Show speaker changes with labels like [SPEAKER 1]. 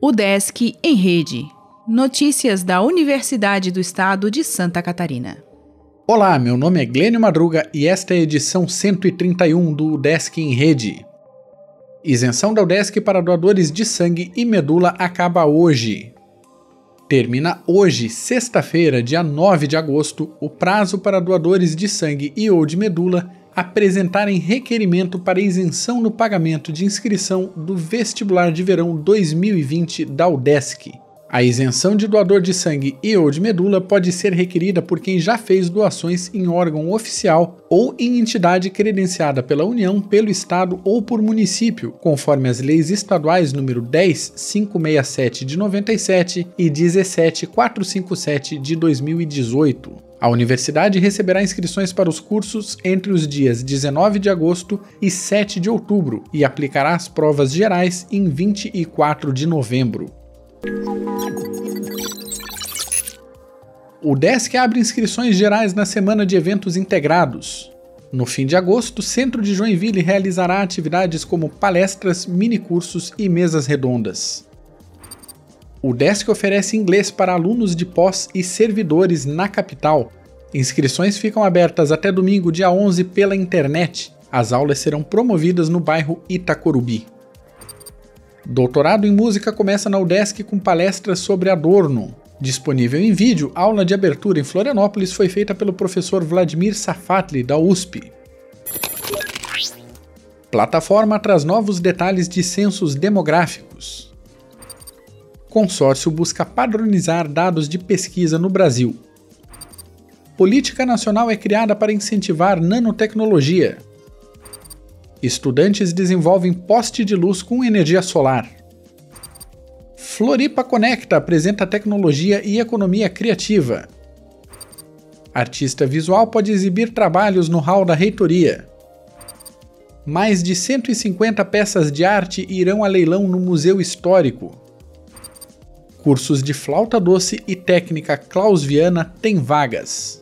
[SPEAKER 1] O Desk em Rede. Notícias da Universidade do Estado de Santa Catarina.
[SPEAKER 2] Olá, meu nome é Glênio Madruga e esta é a edição 131 do Desk em Rede. Isenção da UDESC para doadores de sangue e medula acaba hoje. Termina hoje, sexta-feira, dia 9 de agosto, o prazo para doadores de sangue e ou de medula apresentarem requerimento para isenção no pagamento de inscrição do vestibular de verão 2020 da UDESC. A isenção de doador de sangue e ou de medula pode ser requerida por quem já fez doações em órgão oficial ou em entidade credenciada pela União, pelo Estado ou por município, conforme as leis estaduais número 10567 de 97 e 17457 de 2018. A universidade receberá inscrições para os cursos entre os dias 19 de agosto e 7 de outubro e aplicará as provas gerais em 24 de novembro. O DESC abre inscrições gerais na semana de eventos integrados. No fim de agosto, o Centro de Joinville realizará atividades como palestras, minicursos e mesas redondas. O DESC oferece inglês para alunos de pós e servidores na capital. Inscrições ficam abertas até domingo, dia 11, pela internet. As aulas serão promovidas no bairro Itacorubi. Doutorado em Música começa na UDESC com palestras sobre Adorno. Disponível em vídeo, a aula de abertura em Florianópolis foi feita pelo professor Vladimir Safatli, da USP. Plataforma traz novos detalhes de censos demográficos. Consórcio busca padronizar dados de pesquisa no Brasil. Política nacional é criada para incentivar nanotecnologia. Estudantes desenvolvem poste de luz com energia solar. Floripa Conecta apresenta tecnologia e economia criativa. Artista visual pode exibir trabalhos no hall da reitoria. Mais de 150 peças de arte irão a leilão no Museu Histórico. Cursos de flauta doce e técnica clausiana têm vagas.